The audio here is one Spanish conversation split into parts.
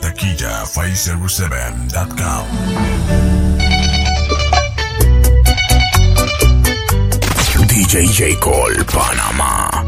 www.lataquilla507.com DJ J. Cole, Panamá.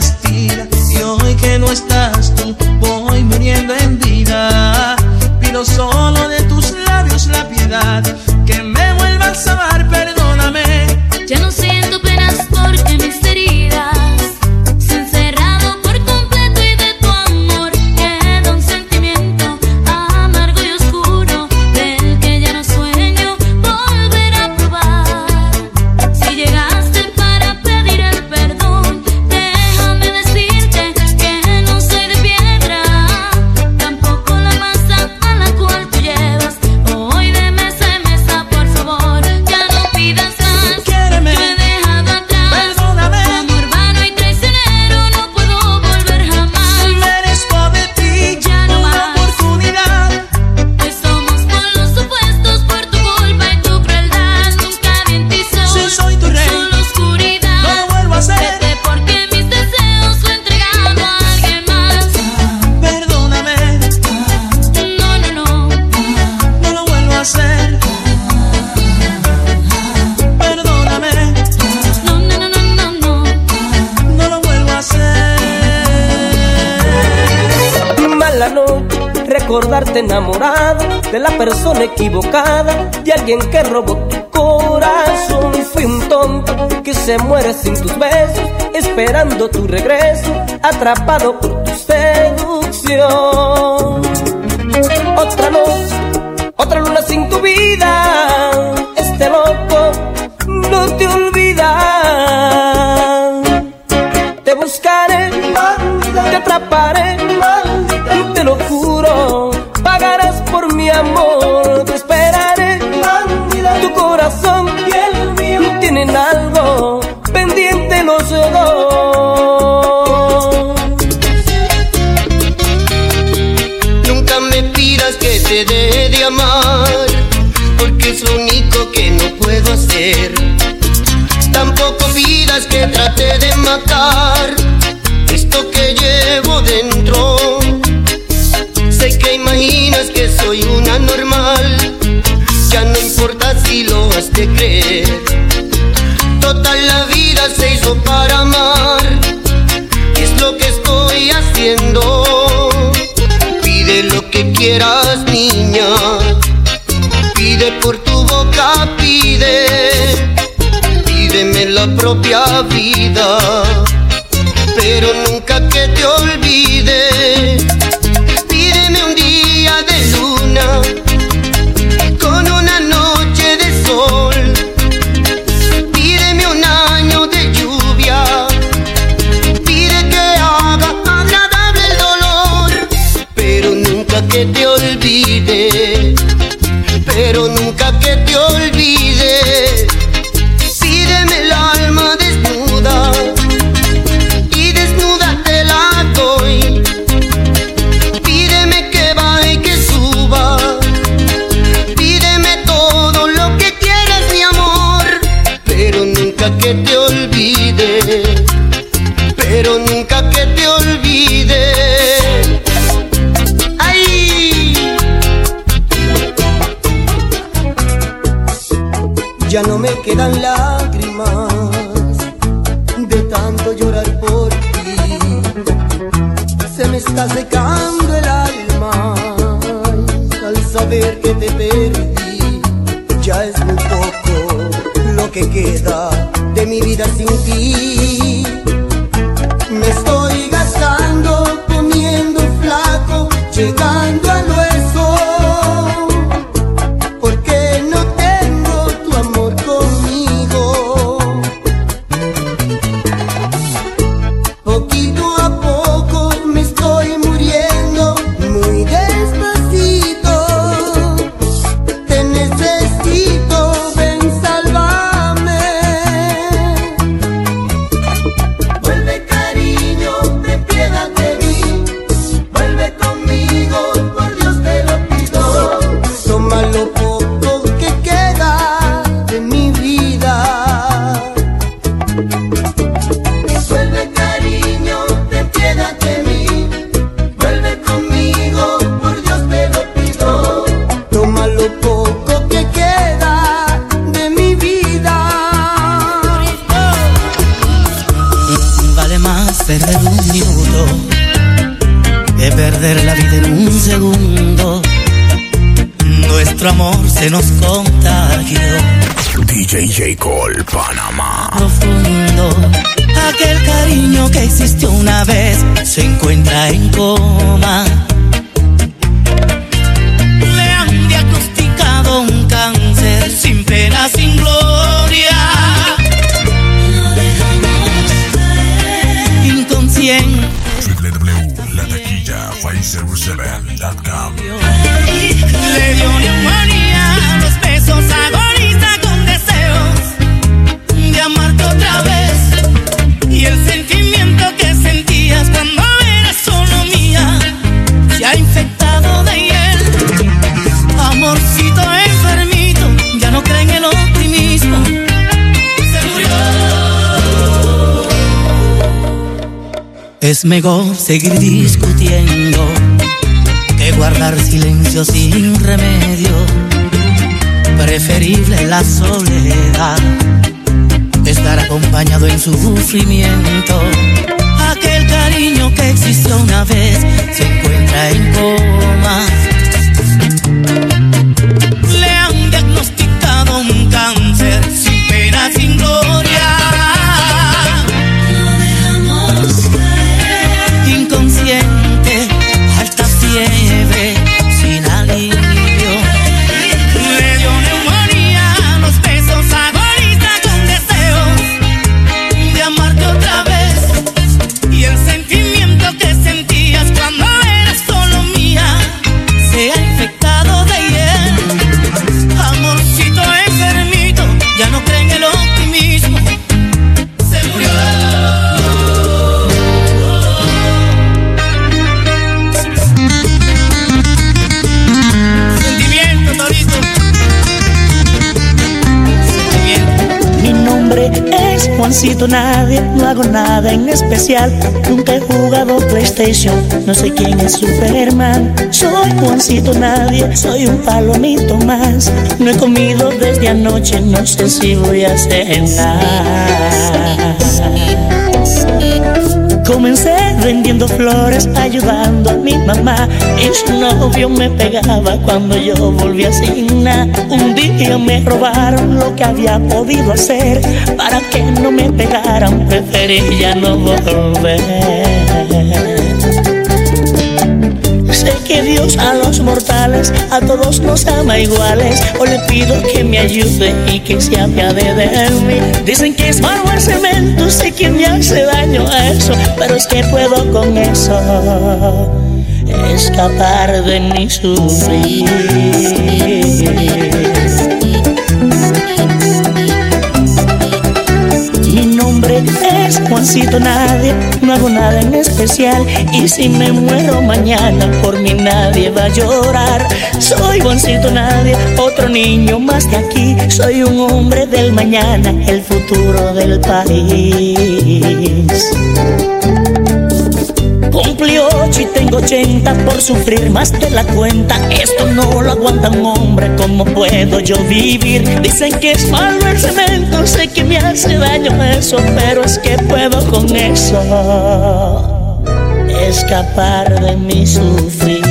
Soledad enamorado de la persona equivocada, de alguien que robó tu corazón. Fui un tonto que se muere sin tus besos, esperando tu regreso, atrapado por tu seducción. Otra noche, otra luna sin tu vida, este loco no te olvida. Te buscaré, te atraparé, Que trate de matar esto que llevo dentro. Sé que imaginas que soy una normal, ya no importa si lo has de creer. Toda la vida se hizo para amar, es lo que estoy haciendo. Pide lo que quieras, niña. Pide por La propia vida. Pero nunca que te olvide. Ya no me quedan lágrimas de tanto llorar por ti. Se me está secando el alma al saber que te perdí. Ya es muy poco lo que queda de mi vida sin ti. Perder la vida en un segundo. Nuestro amor se nos contagió DJ J. Cole, Panamá. profundo. Aquel cariño que existió una vez se encuentra en coma. www.lataquilla507.com Le dio neumonía, los besos agoniza con deseos de amarte otra vez. Y el sentimiento que sentías cuando eras solo mía se ha infectado de hiel. Amorcito enfermito, ya no cree en el optimismo. Se murió. Es mejor seguir discutiendo guardar silencio sin remedio. Preferible la soledad, estar acompañado en su sufrimiento. Aquel cariño que existió una vez se encuentra en coma. Es Juancito Nadie, no hago nada en especial. Nunca he jugado PlayStation, no sé quién es Superman. Soy Juancito Nadie, soy un palomito más. No he comido desde anoche, no sé si voy a cenar. Comencé vendiendo flores, ayudando a mi mamá. Y su novio me pegaba cuando yo volví a asignar. Un día me robaron lo que había podido hacer. Para que no me pegaran, preferí ya no volver. Que Dios a los mortales, a todos nos ama iguales. O le pido que me ayude y que se apiade de mí. Dicen que es malo el cemento, sé que me hace daño a eso. Pero es que puedo con eso escapar de mi sufrir. Es Juancito Nadie, no hago nada en especial. Y si me muero mañana, por mí nadie va a llorar. Soy Juancito Nadie, otro niño más de aquí. Soy un hombre del mañana, el futuro del país. Cumplí ocho y tengo ochenta por sufrir más de la cuenta. Esto no lo aguanta un hombre, ¿cómo puedo yo vivir? Dicen que es malo el cemento, sé que me hace daño eso, pero es que puedo con eso escapar de mi sufrir.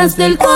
Del corazón,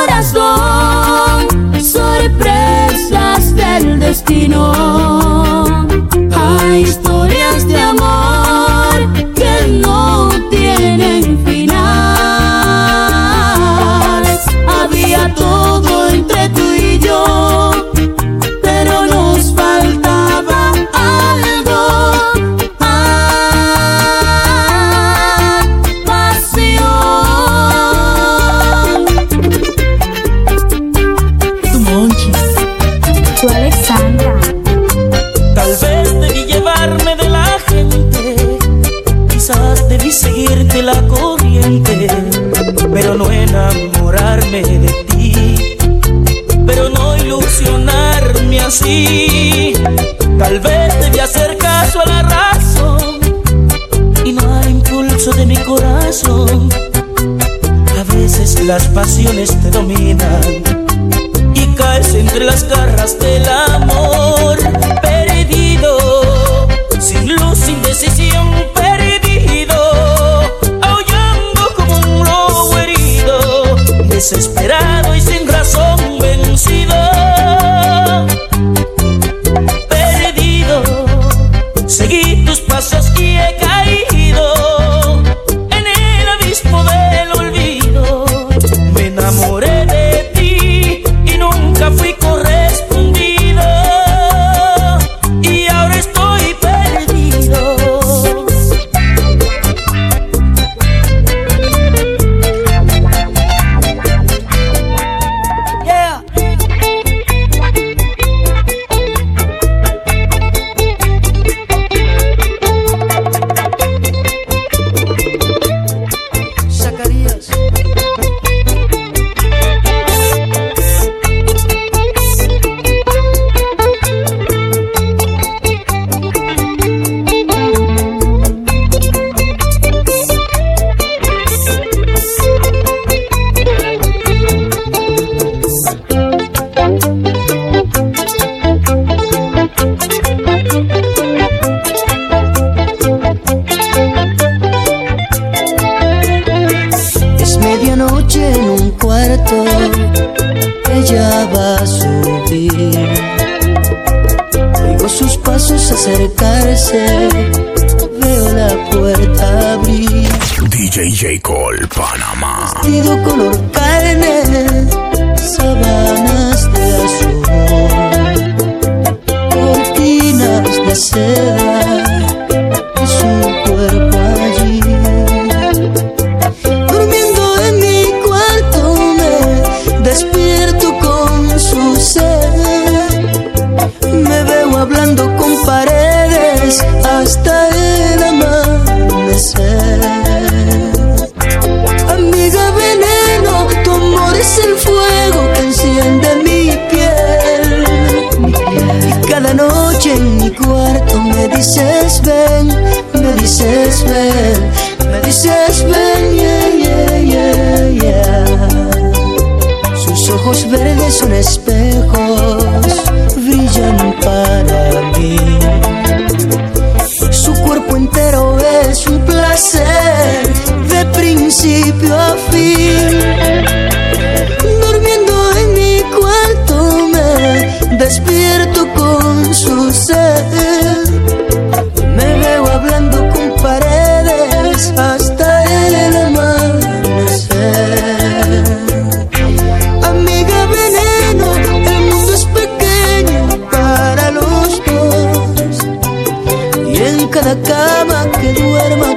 myself Cada cama que duerma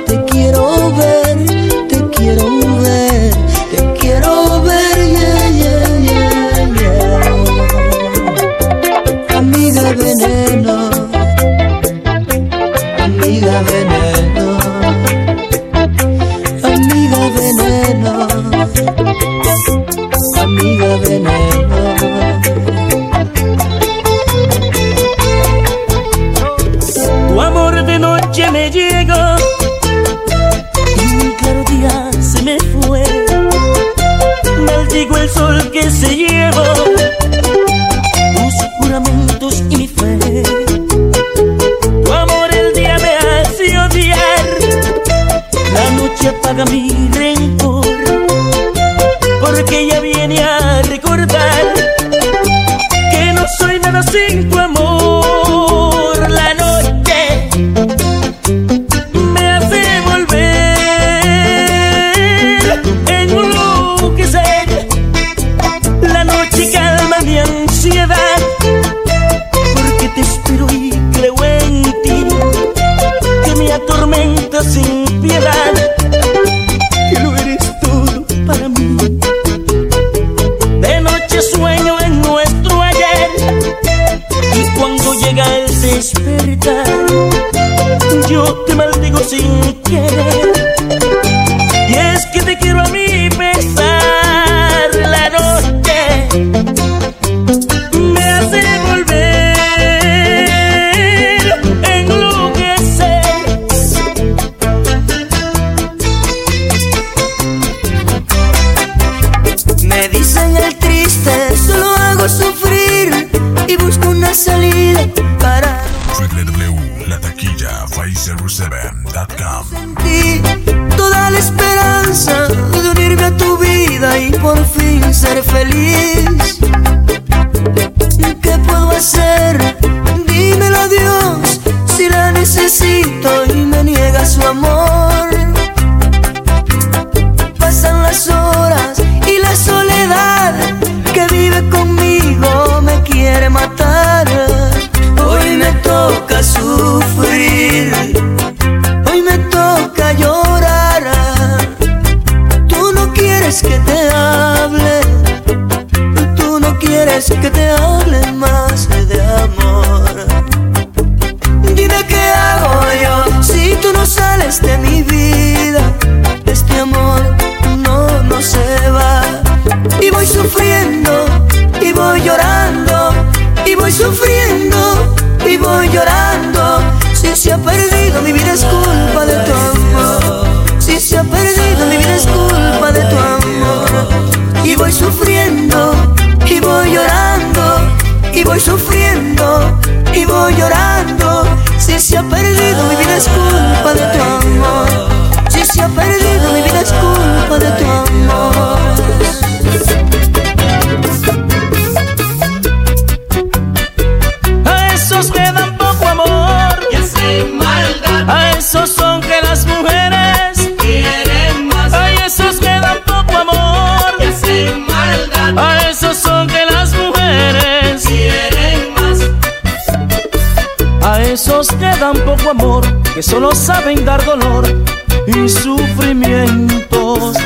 y sufrimientos.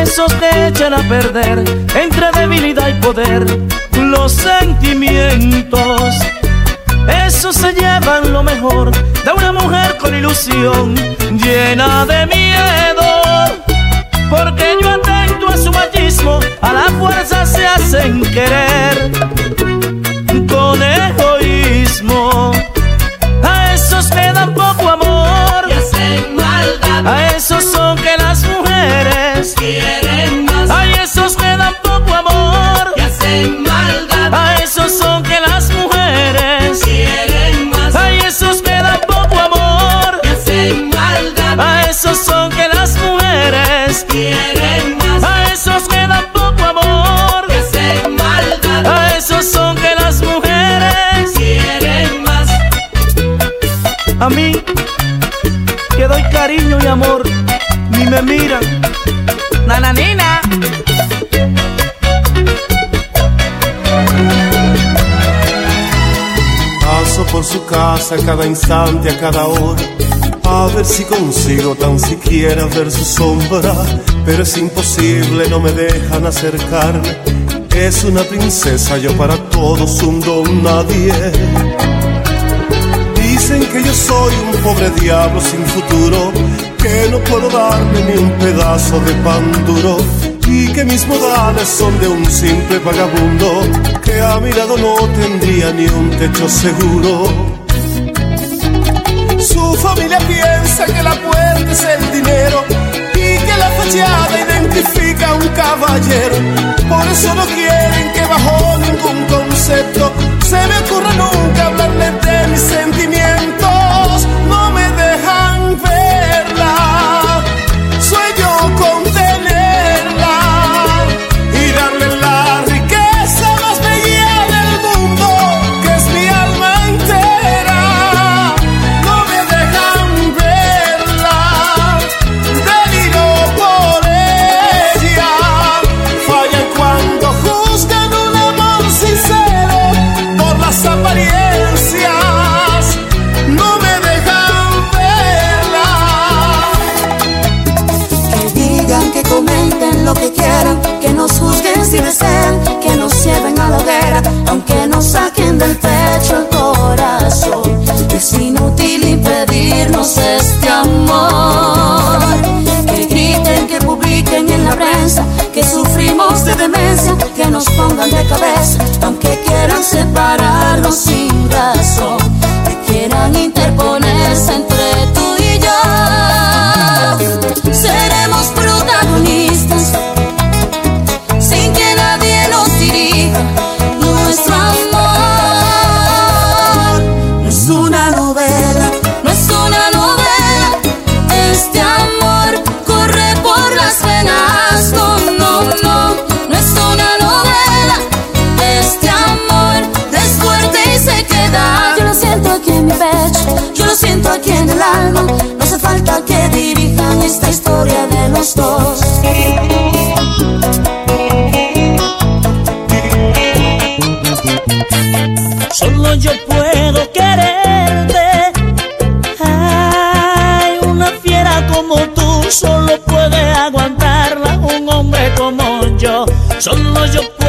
Esos que echan a perder entre debilidad y poder los sentimientos. Esos se llevan lo mejor de una mujer con ilusión llena de miedo. Porque yo atento a su machismo, a la fuerza se hacen querer con egoísmo. A esos que dan poco maldad. A esos son que las mujeres quieren más. A esos que dan poco amor y hacen maldad. A esos son que las mujeres quieren más. A esos que dan poco amor y hacen maldad. A esos son que las mujeres quieren más. A esos que dan poco amor y hacen maldad. A esos son que las mujeres quieren más. A mí cariño y amor ni me miran. Nananina. Paso por su casa cada instante, a cada hora, a ver si consigo tan siquiera ver su sombra. Pero es imposible, no me dejan acercarme. Es una princesa, yo para todos un don nadie. Dicen que yo soy un pobre diablo sin futuro, que no puedo darme ni un pedazo de pan duro y que mis modales son de un simple vagabundo que a mi lado no tendría ni un techo seguro. Su familia piensa que la puerta es el dinero y que la fachada identifica a un caballero. Por eso no quieren que bajo ningún concepto se me ocurra nunca hablarle de mis sentimientos. Que nos pongan de cabeza, aunque quieran separarnos esta historia de los dos. Solo yo puedo quererte. Ay, una fiera como tú solo puede aguantarla un hombre como yo. Solo yo puedo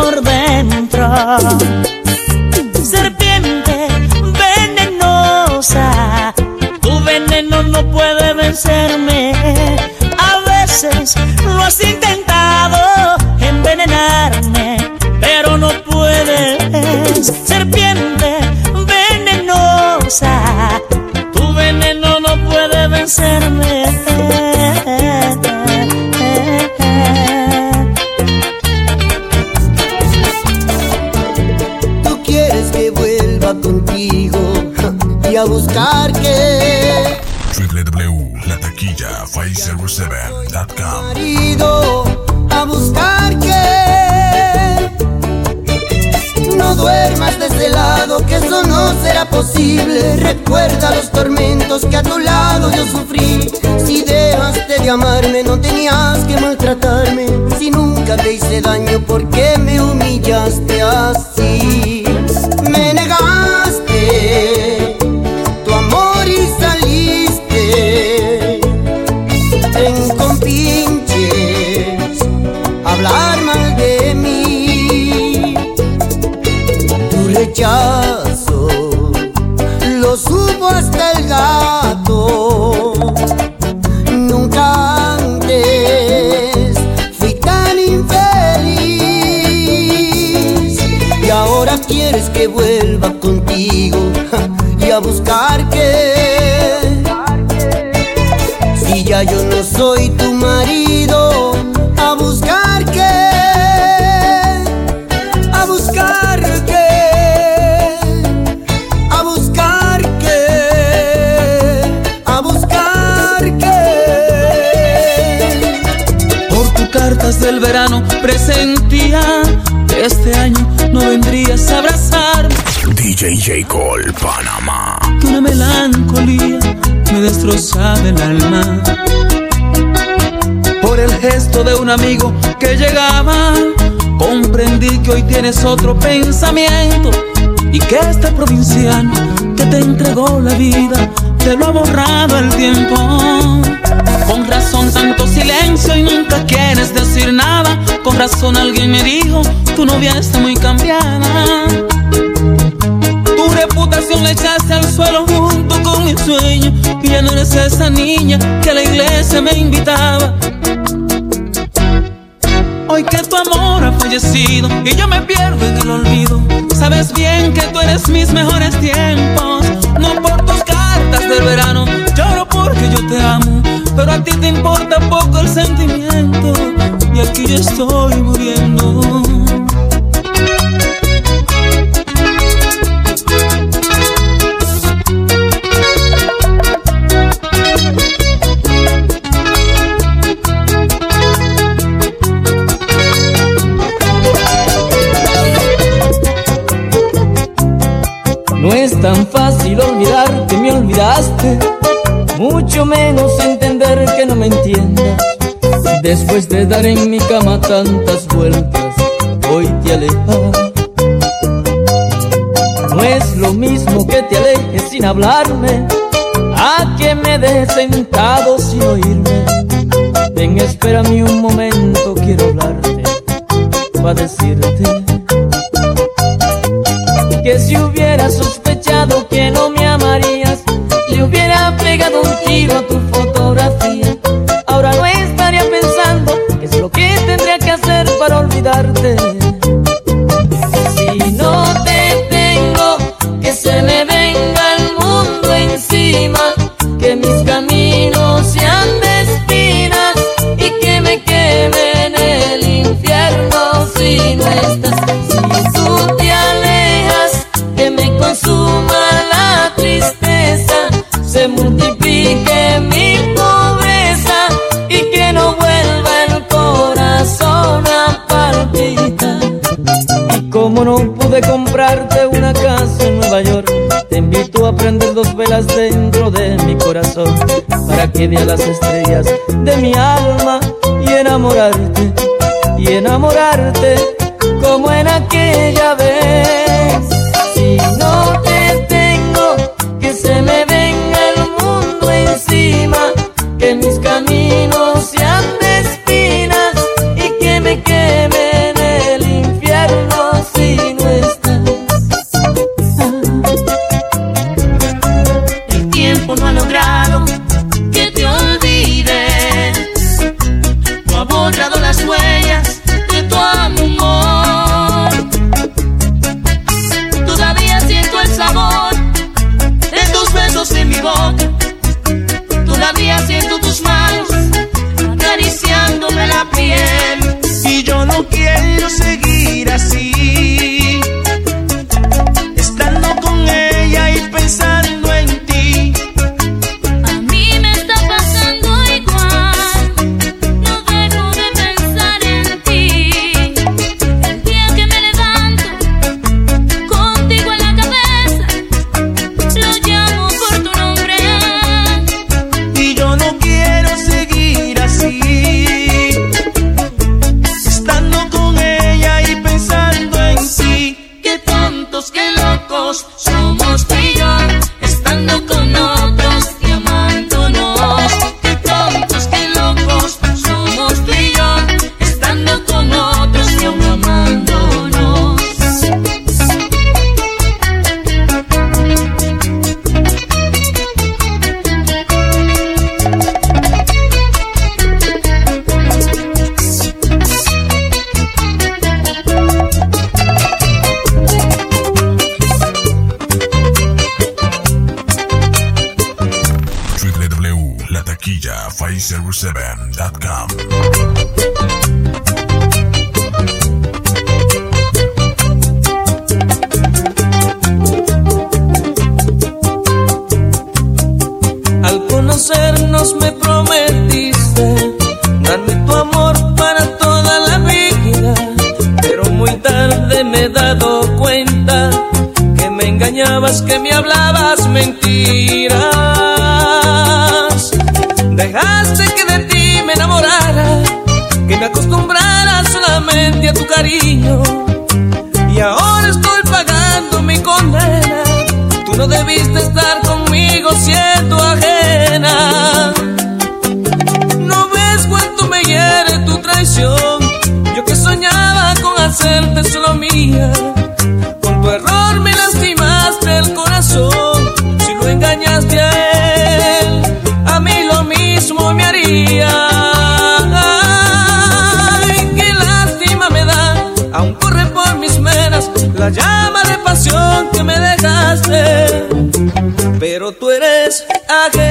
por dentro. Serpiente venenosa, tu veneno no puede vencerme. A veces lo has intentado Recuerda los tormentos que a tu lado yo sufrí. Si dejaste de amarme, no tenías que maltratarme. Si nunca te hice daño, ¿por qué me humillaste? Soy tu marido, a buscar que. A buscar que. A buscar que. A buscar que. Por tus cartas del verano presentía que este año no vendrías a abrazarme. DJ J. Cole, Panamá. Que una melancolía me destrozaba el alma. Por el gesto de un amigo que llegaba, comprendí que hoy tienes otro pensamiento y que este provinciano que te entregó la vida te lo ha borrado el tiempo. Con razón tanto silencio y nunca quieres decir nada. Con razón alguien me dijo, tu novia está muy cambiada. Tu reputación la echaste al suelo junto con mi sueño Y ya no eres esa niña que a la iglesia me invitaba Hoy que tu amor ha fallecido y yo me pierdo en el olvido. Sabes bien que tú eres mis mejores tiempos. No por tus cartas del verano, lloro porque yo te amo Pero a ti te importa poco el sentimiento. Y aquí yo estoy muriendo tan fácil olvidar que me olvidaste, mucho menos entender que no me entiendas. Después de dar en mi cama tantas vueltas, hoy te alejas. No es lo mismo que te alejes sin hablarme, a que me dejes sentado sin oírme. Ven, espérame un momento, quiero hablarte, para decirte que si hubiera a tu fotografía. Ahora no estaría pensando qué es lo que tendría que hacer para olvidarte. Dentro de mi corazón para que veas las estrellas de mi alma y enamorarte, y enamorarte como en aquella vez. hacerte solo mía. Con tu error me lastimaste el corazón. Si lo engañaste a él, a mí lo mismo me haría. Ay, qué lástima me da, aún corre por mis venas la llama de pasión que me dejaste. Pero tú eres ajeno.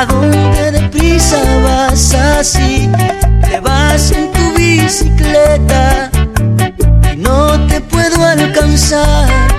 ¿A dónde deprisa vas así? Te vas en tu bicicleta y no te puedo alcanzar.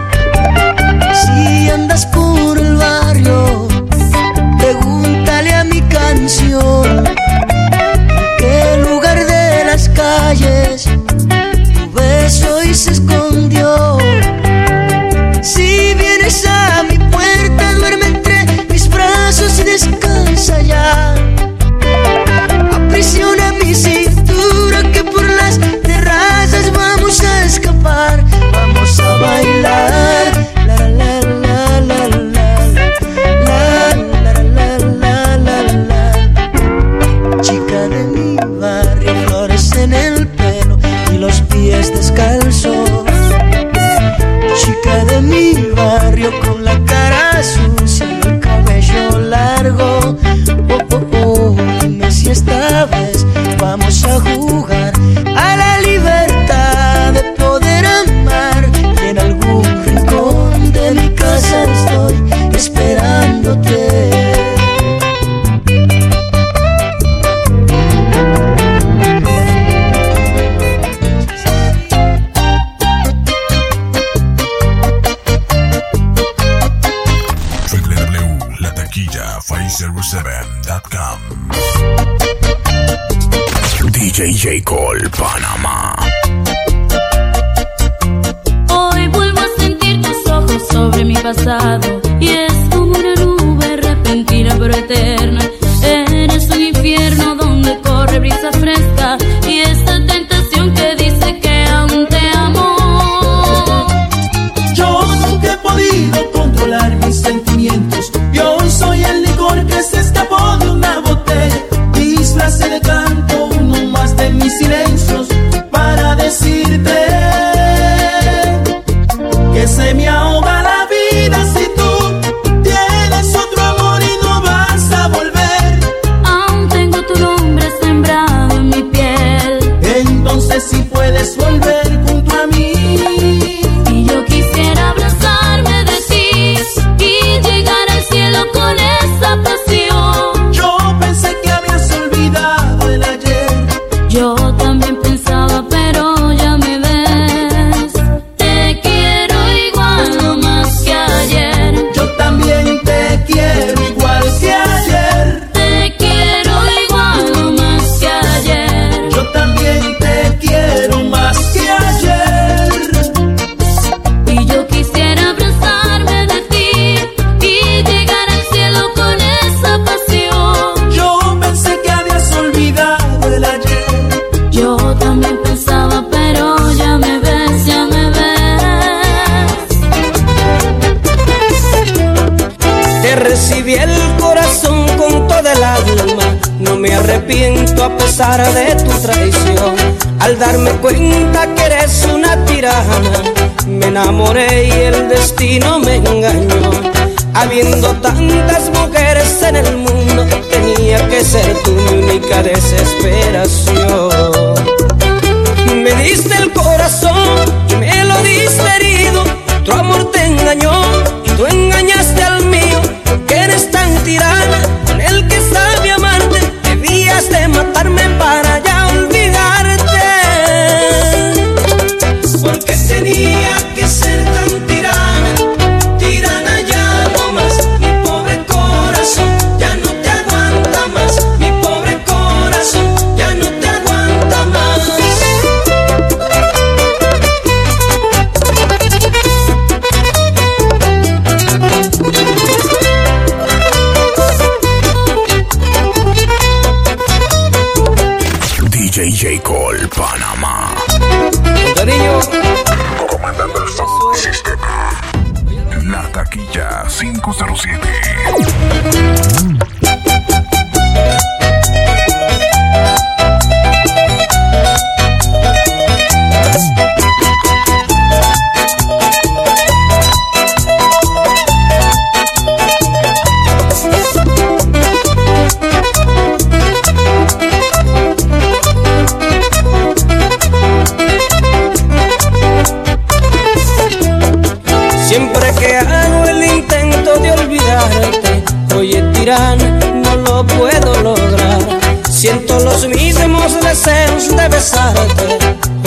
dirán, no lo puedo lograr. Siento los mismos deseos de besarte.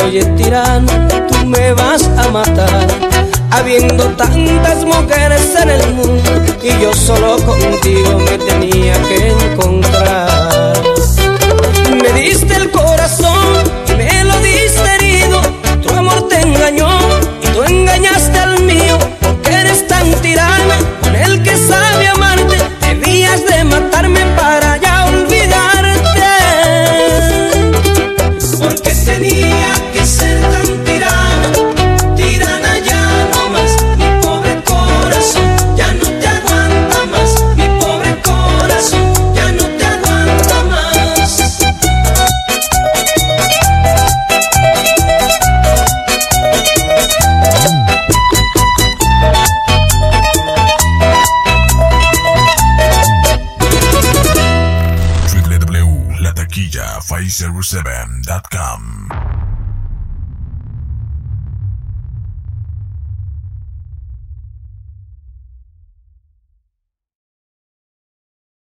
Oye, tirán, tú me vas a matar. Habiendo tantas mujeres en el mundo y yo solo contigo me tenía que encontrar. Me diste el corazón y me lo diste herido. Tu amor te engañó y tú engañaste